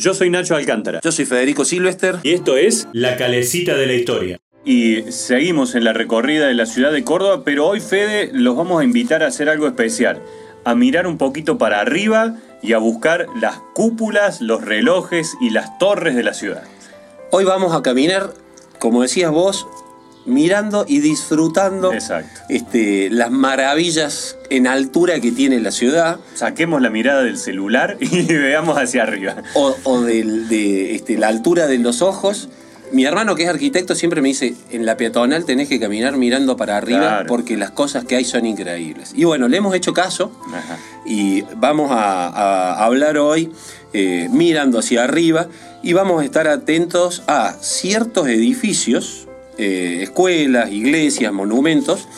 Yo soy Nacho Alcántara. Yo soy Federico Silvester. Y esto es La Calecita de la Historia. Y seguimos en la recorrida de la ciudad de Córdoba, pero hoy, Fede, los vamos a invitar a hacer algo especial. A mirar un poquito para arriba y a buscar las cúpulas, los relojes y las torres de la ciudad. Hoy vamos a caminar, como decías vos, mirando y disfrutando este, las maravillas en altura que tiene la ciudad. Saquemos la mirada del celular y veamos hacia arriba. O, de este, la altura de los ojos. Mi hermano, que es arquitecto, siempre me dice, en la peatonal tenés que caminar mirando para arriba porque las cosas que hay son increíbles. Y bueno, le hemos hecho caso y vamos a, hablar hoy eh, mirando hacia arriba y vamos a estar atentos a ciertos edificios eh, escuelas, iglesias, monumentos,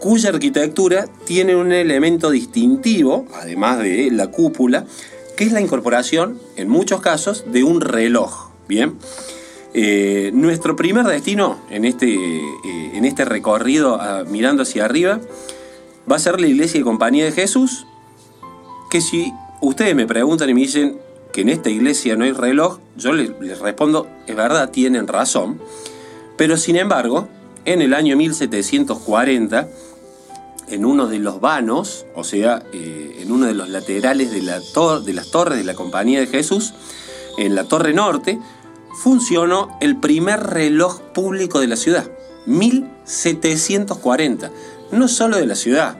cuya arquitectura tiene un elemento distintivo, además de la cúpula, que es la incorporación, en muchos casos, de un reloj. Bien. Eh, nuestro primer destino en este, eh, en este recorrido ah, mirando hacia arriba va a ser la iglesia y compañía de Jesús, que si ustedes me preguntan y me dicen que en esta iglesia no hay reloj, yo les respondo, es verdad, tienen razón. Pero sin embargo, en el año 1740, en uno de los vanos, o sea, eh, en uno de los laterales de, la de las torres de la Compañía de Jesús, en la Torre Norte, funcionó el primer reloj público de la ciudad. 1740. No solo de la ciudad,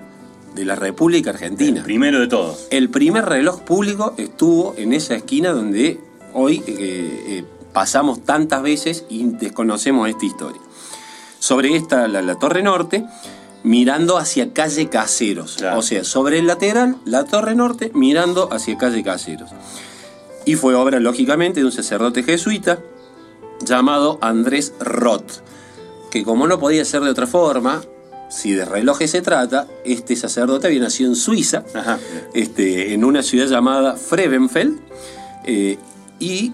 de la República Argentina. El primero de todos. El primer reloj público estuvo en esa esquina donde hoy eh, eh, pasamos tantas veces y desconocemos esta historia. Sobre esta, la, Torre Norte, mirando hacia calle Caseros. O sea, sobre el lateral, la Torre Norte, mirando hacia calle Caseros. Y fue obra, lógicamente, de un sacerdote jesuita llamado Andrés Roth, que como no podía ser de otra forma, si de relojes se trata, este sacerdote había nacido en Suiza, Este, en una ciudad llamada Frevenfeld, eh, y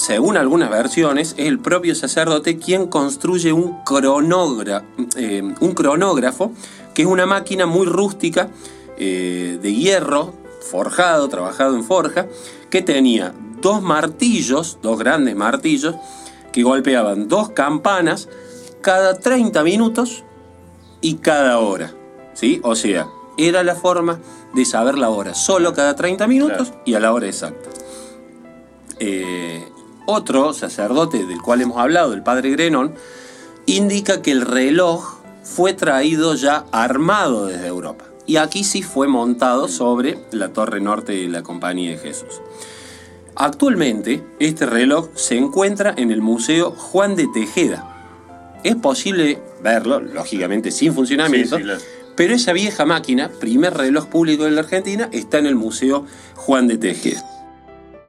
según algunas versiones, es el propio sacerdote quien construye un, eh, un cronógrafo, que es una máquina muy rústica eh, de hierro, forjado, trabajado en forja, que tenía dos martillos, dos grandes martillos, que golpeaban dos campanas cada 30 minutos y cada hora. ¿sí? O sea, era la forma de saber la hora, solo cada 30 minutos y a la hora exacta. Eh, otro sacerdote del cual hemos hablado, el padre Grenón, indica que el reloj fue traído ya armado desde Europa. Y aquí sí fue montado sobre la torre norte de la Compañía de Jesús. Actualmente, este reloj se encuentra en el Museo Juan de Tejeda. Es posible verlo, lógicamente sin funcionamiento, pero esa vieja máquina, primer reloj público de la Argentina, está en el Museo Juan de Tejeda.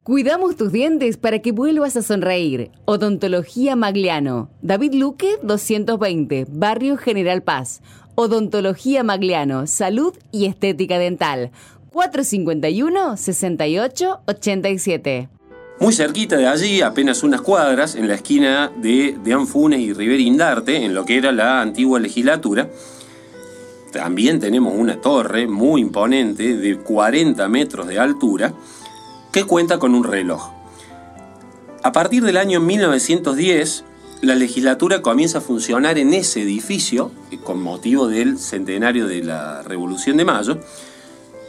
Cuidamos tus dientes para que vuelvas a sonreír. Odontología Magliano. David Luque, 220, Barrio General Paz. Odontología Magliano. Salud y estética dental. 451-6887. Muy cerquita de allí, apenas unas cuadras, en la esquina de, de Anfunes y Rivera Indarte, en lo que era la antigua legislatura, también tenemos una torre muy imponente de 40 metros de altura que cuenta con un reloj. A partir del año 1910, la legislatura comienza a funcionar en ese edificio, eh, con motivo del centenario de la Revolución de Mayo,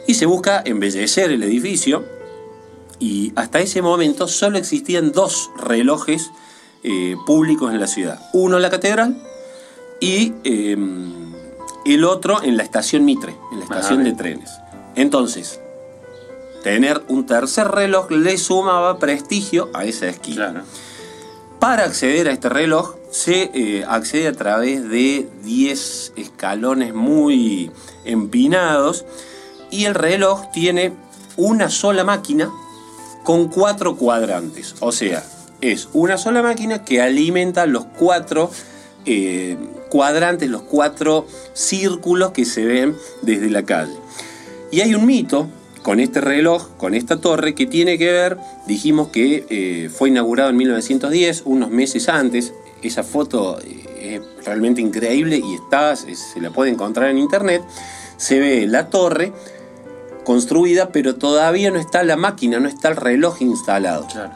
y se busca embellecer el edificio, y hasta ese momento solo existían dos relojes eh, públicos en la ciudad. Uno en la catedral y em, el otro en la estación Mitre, en la estación de trenes. Entonces, Tener un tercer reloj le sumaba prestigio a esa esquina. Para acceder a este reloj se eh, accede a través de 10 escalones muy empinados y el reloj tiene una sola máquina con cuatro cuadrantes. O sea, es una sola máquina que alimenta los cuatro eh, cuadrantes, los cuatro círculos que se ven desde la calle. Y hay un mito con este reloj, con esta torre, que tiene que ver, dijimos que eh, fue inaugurado en 1910, unos meses antes. Esa foto eh, es realmente increíble y está, se la puede encontrar en internet. Se ve la torre construida, pero todavía no está la máquina, no está el reloj instalado. Claro.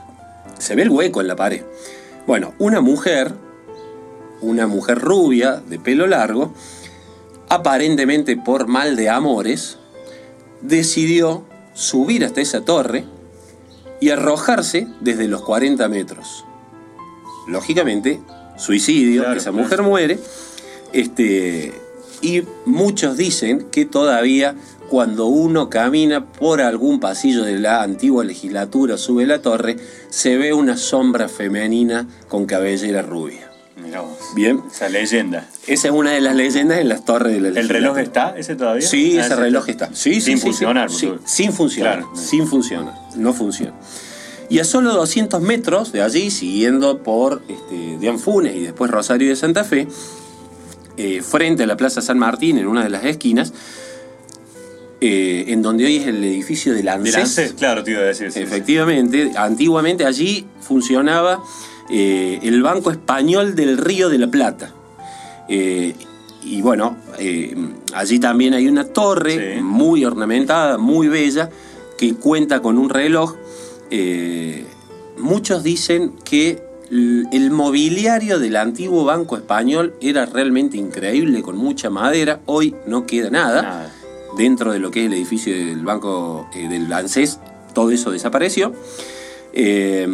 Se ve el hueco en la pared. Bueno, una mujer, una mujer rubia, de pelo largo, aparentemente por mal de amores, decidió subir hasta esa torre y arrojarse desde los 40 metros. Lógicamente, suicidio, Claro, esa claro. mujer muere, este, y muchos dicen que todavía cuando uno camina por algún pasillo de la antigua legislatura, sube la torre, se ve una sombra femenina con cabellera rubia. Mirá vos. Bien, Esa leyenda. esa es una de las leyendas en las torres de la ¿El legislatura. reloj está ese todavía? Sí, Ah, ese reloj está. Sí, sí, Sin sí, funcionar. sí. sin funcionar. Claro. Sin funcionar. No funciona. Y a solo 200 metros de allí, siguiendo por este, Dian Funes y después Rosario de Santa Fe, eh, frente a la Plaza San Martín, en una de las esquinas, eh, en donde hoy es el edificio del Del ANSES. ANSES, claro, te iba a decir. sí, sí. Efectivamente, antiguamente allí funcionaba eh, el Banco Español del Río de la Plata. Eh, y bueno, eh, allí también hay una torre Sí. muy ornamentada, muy bella, que cuenta con un reloj. Muchos dicen que el mobiliario del antiguo Banco Español era realmente increíble, con mucha madera. Hoy no queda nada Nada. dentro de lo que es el edificio del Banco del ANSES, todo eso desapareció. Eh,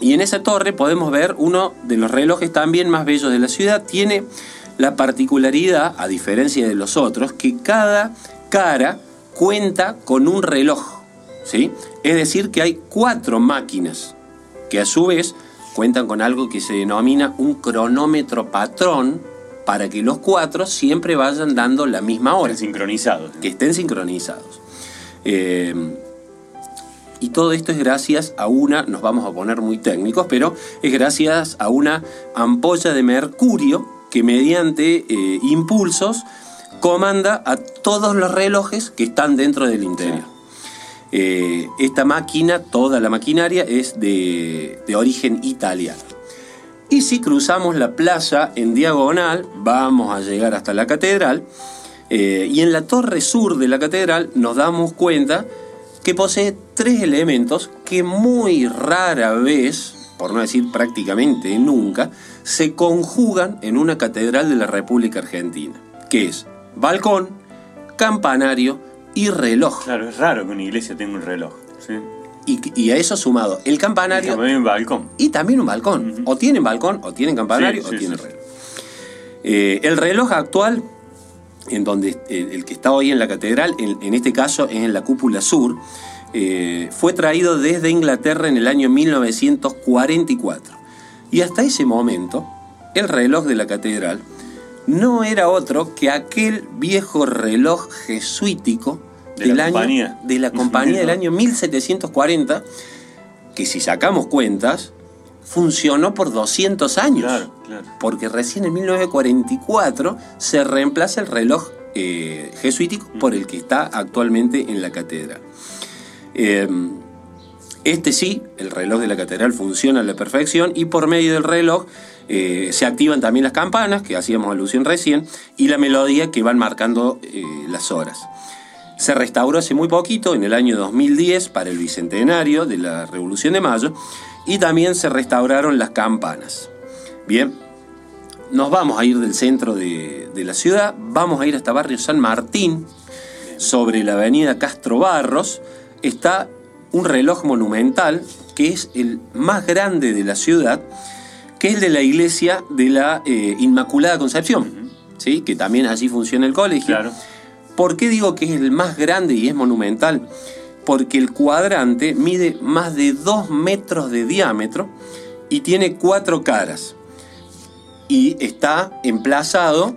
y en esa torre podemos ver uno de los relojes también más bellos de la ciudad. Tiene la particularidad, a diferencia de los otros, que cada cara cuenta con un reloj. ¿sí? Es decir, que hay cuatro máquinas que a su vez cuentan con algo que se denomina un cronómetro patrón para que los cuatro siempre vayan dando la misma hora Están sincronizados. que estén sincronizados. Eh, y todo esto es gracias a una, nos vamos a poner muy técnicos, pero es gracias a una ampolla de mercurio que mediante eh, impulsos comanda a todos los relojes que están dentro del interior. Eh, esta máquina, toda la maquinaria, es de, de origen italiano. Y si cruzamos la playa en diagonal, vamos a llegar hasta la catedral. eh, y en la torre sur de la catedral nos damos cuenta que posee tres elementos que muy rara vez, por no decir prácticamente nunca, se conjugan en una catedral de la República Argentina, que es balcón, campanario y reloj. Claro, es raro que una iglesia tenga un reloj. ¿sí? Y, y a eso sumado el campanario También un balcón. y también un balcón. O tienen balcón, o tienen campanario, Sí, o sí, tienen reloj. Eh, el reloj actual, en donde eh, el que está hoy en la catedral, en, en este caso es en la cúpula sur, eh, fue traído desde Inglaterra en el año 1944. Y hasta ese momento, el reloj de la catedral no era otro que aquel viejo reloj jesuítico De del la año, compañía. de la compañía del año 1740, que si sacamos cuentas, funcionó por 200 años. Claro, claro. Porque recién en 1944 se reemplaza el reloj eh, jesuítico por el que está actualmente en la catedral. Eh, este sí, el reloj de la catedral funciona a la perfección y por medio del reloj eh, se activan también las campanas, que hacíamos alusión recién, y la melodía que van marcando eh, las horas. Se restauró hace muy poquito, en el año 2010, para el bicentenario de la Revolución de Mayo, y también se restauraron las campanas. Bien, nos vamos a ir del centro de, de la ciudad, vamos a ir hasta barrio San Martín, sobre la avenida Castro Barros, está un reloj monumental que es el más grande de la ciudad, que es el de la iglesia de la eh, Inmaculada Concepción, ¿sí? que también allí funciona el colegio. Claro. ¿Por qué digo que es el más grande y es monumental? Porque el cuadrante mide más de 2 metros de diámetro y tiene cuatro caras. Y está emplazado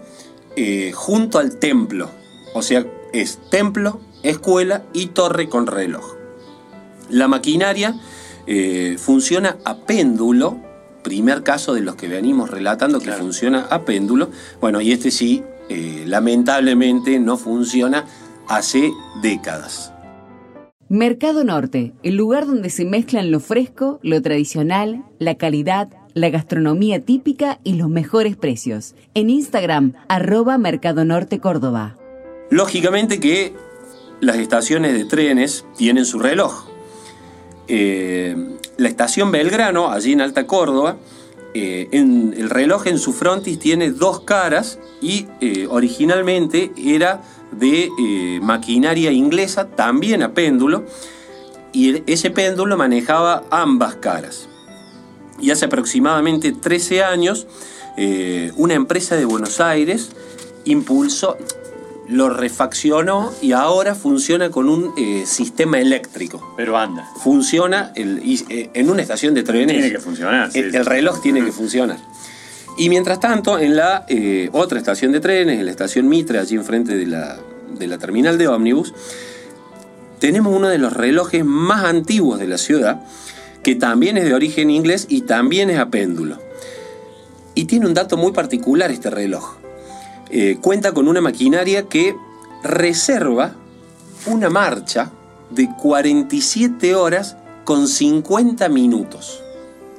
eh, junto al templo. O sea, es templo, escuela y torre con reloj. La maquinaria eh, funciona a péndulo. Primer caso de los que venimos relatando que Claro. funciona a péndulo. Bueno, y este sí, eh, lamentablemente no funciona hace décadas. Mercado Norte, el lugar donde se mezclan lo fresco, lo tradicional, la calidad, la gastronomía típica y los mejores precios. En Instagram, arroba Mercado Norte Córdoba. Lógicamente que las estaciones de trenes tienen su reloj. Eh, la estación Belgrano, allí en Alta Córdoba, eh, el reloj en su frontis tiene dos caras y eh, originalmente era de maquinaria inglesa, también a péndulo, y ese péndulo manejaba ambas caras. Y hace aproximadamente 13 años, una empresa de Buenos Aires impulsó, lo refaccionó y ahora funciona con un eh, sistema eléctrico. Pero anda. Funciona eh, en una estación de trenes. Tiene que funcionar. el, reloj tiene que funcionar. Y mientras tanto, en la eh, otra estación de trenes, en la estación Mitre, allí enfrente de la, de la terminal de ómnibus, tenemos uno de los relojes más antiguos de la ciudad, que también es de origen inglés y también es a péndulo. Y tiene un dato muy particular este reloj. Eh, cuenta con una maquinaria que reserva una marcha de 47 horas con 50 minutos.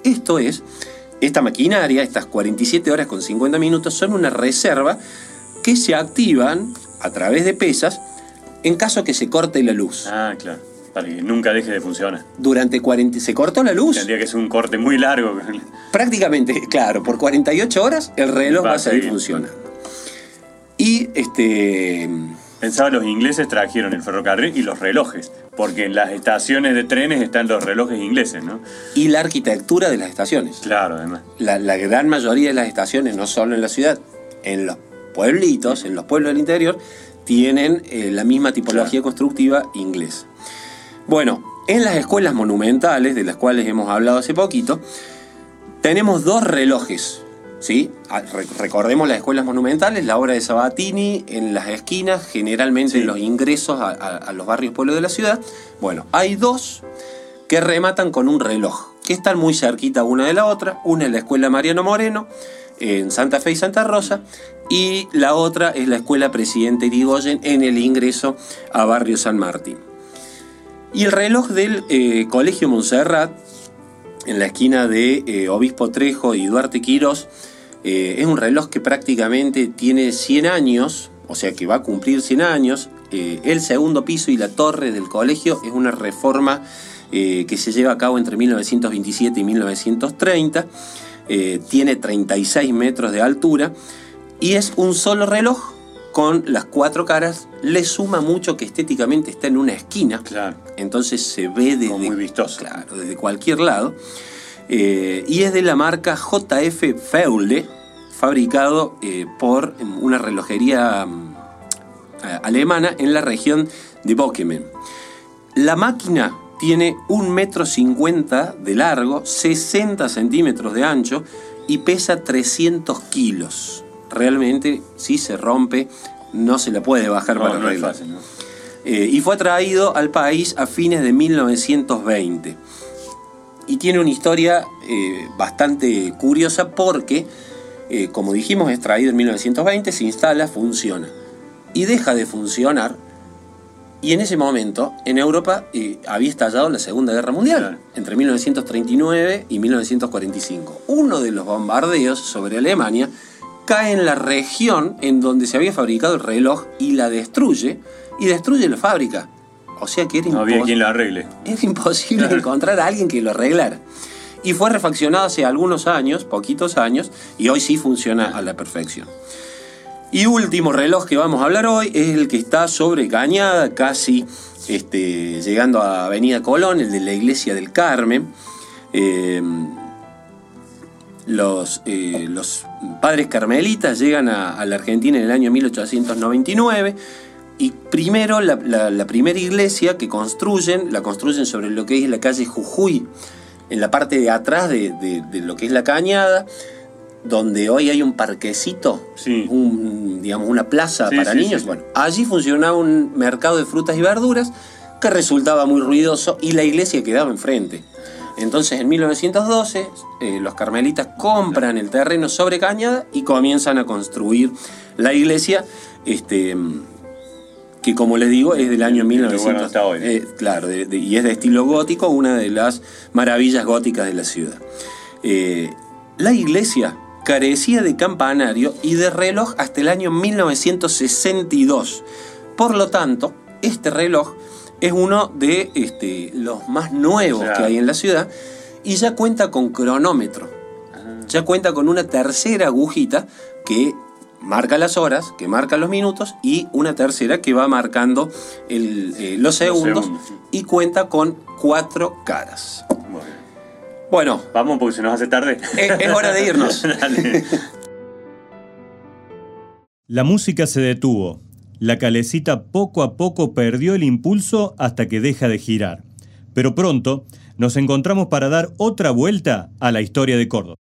Esto es, esta maquinaria, estas 47 horas con 50 minutos, son una reserva que se activan a través de pesas en caso que se corte la luz. Ah, claro. Para que nunca deje de funcionar. Durante 40... ¿Se cortó la luz? Tendría que ser un corte muy largo. Prácticamente, claro, por 48 horas el reloj va, a seguir funcionando. Este. Pensaba los ingleses trajeron el ferrocarril y los relojes, porque en las estaciones de trenes están los relojes ingleses, ¿no? Y la arquitectura de las estaciones. Claro, además. La, gran mayoría de las estaciones, no solo en la ciudad, en los pueblitos, en los pueblos del interior, tienen eh, la misma tipología constructiva inglesa. Bueno, en las escuelas monumentales, de las cuales hemos hablado hace poquito, tenemos dos relojes ¿sí? Ah, recordemos las escuelas monumentales, la obra de Sabatini en las esquinas, generalmente en los ingresos a, los barrios pueblos de la ciudad. Bueno, hay dos que rematan con un reloj, que están muy cerquita una de la otra. Una es la escuela Mariano Moreno, en Santa Fe y Santa Rosa, y la otra es la escuela Presidente Irigoyen en el ingreso a Barrio San Martín. Y el reloj del eh, Colegio Montserrat, en la esquina de eh, Obispo Trejo y Duarte Quirós, eh, es un reloj que prácticamente tiene 100 años, o sea que va a cumplir 100 años. Eh, el segundo piso y la torre del colegio es una reforma eh, que se lleva a cabo entre 1927 y 1930. tiene 36 metros de altura y es un solo reloj con las cuatro caras. Le suma mucho que estéticamente está en una esquina. Claro. Entonces se ve desde, muy vistoso. Claro, desde cualquier lado. Eh, y es de la marca JF Feule, fabricado eh, por una relojería mm, alemana en la región de Bokemen. La máquina tiene 1,50 metro cincuenta de largo, 60 centímetros de ancho y pesa 300 kilos. Realmente, si se rompe, no se la puede bajar para no fácil, eh, y fue traído al país a fines de 1920 y tiene una historia eh, bastante curiosa porque, eh, como dijimos, es traído en 1920, se instala, funciona y deja de funcionar. Y en ese momento, en Europa eh, había estallado la Segunda Guerra Mundial, entre 1939 y 1945. Uno de los bombardeos sobre Alemania cae en la región en donde se había fabricado el reloj y la destruye, y destruye la fábrica. O sea que era no había quien lo arregle. Era imposible encontrar a alguien que lo arreglara. Y fue refaccionado hace algunos años, poquitos años, y hoy sí funciona a la perfección. Y último reloj que vamos a hablar hoy es el que está sobre Cañada, casi este, llegando a Avenida Colón, el de la Iglesia del Carmen. Em, los, eh, los, padres carmelitas llegan a, a, la Argentina en el año 1899 y primero, la, primera iglesia que construyen, la construyen sobre lo que es la calle Jujuy, en la parte de atrás de, lo que es la cañada, donde hoy hay un parquecito, un, digamos, una plaza para niños. Bueno, allí funcionaba un mercado de frutas y verduras que resultaba muy ruidoso y la iglesia quedaba enfrente. Entonces en 1912 eh, los carmelitas compran el terreno sobre Cañada y comienzan a construir la iglesia. Este, que como les digo es del año 1900. Eh, claro, y es de estilo gótico, una de las maravillas góticas de la ciudad. Eh, la iglesia carecía de campanario y de reloj hasta el año 1962. Por lo tanto, este reloj es uno de este, los más nuevos Claro. que hay en la ciudad y ya cuenta con cronómetro. Ya cuenta con una tercera agujita que marca las horas, que marca los minutos y una tercera que va marcando el, eh, los segundos y cuenta con cuatro caras. Bueno, Vamos porque se nos hace tarde. es, es hora de irnos. Dale. La música se detuvo. La calecita poco a poco perdió el impulso hasta que deja de girar. Pero pronto nos encontramos para dar otra vuelta a la historia de Córdoba.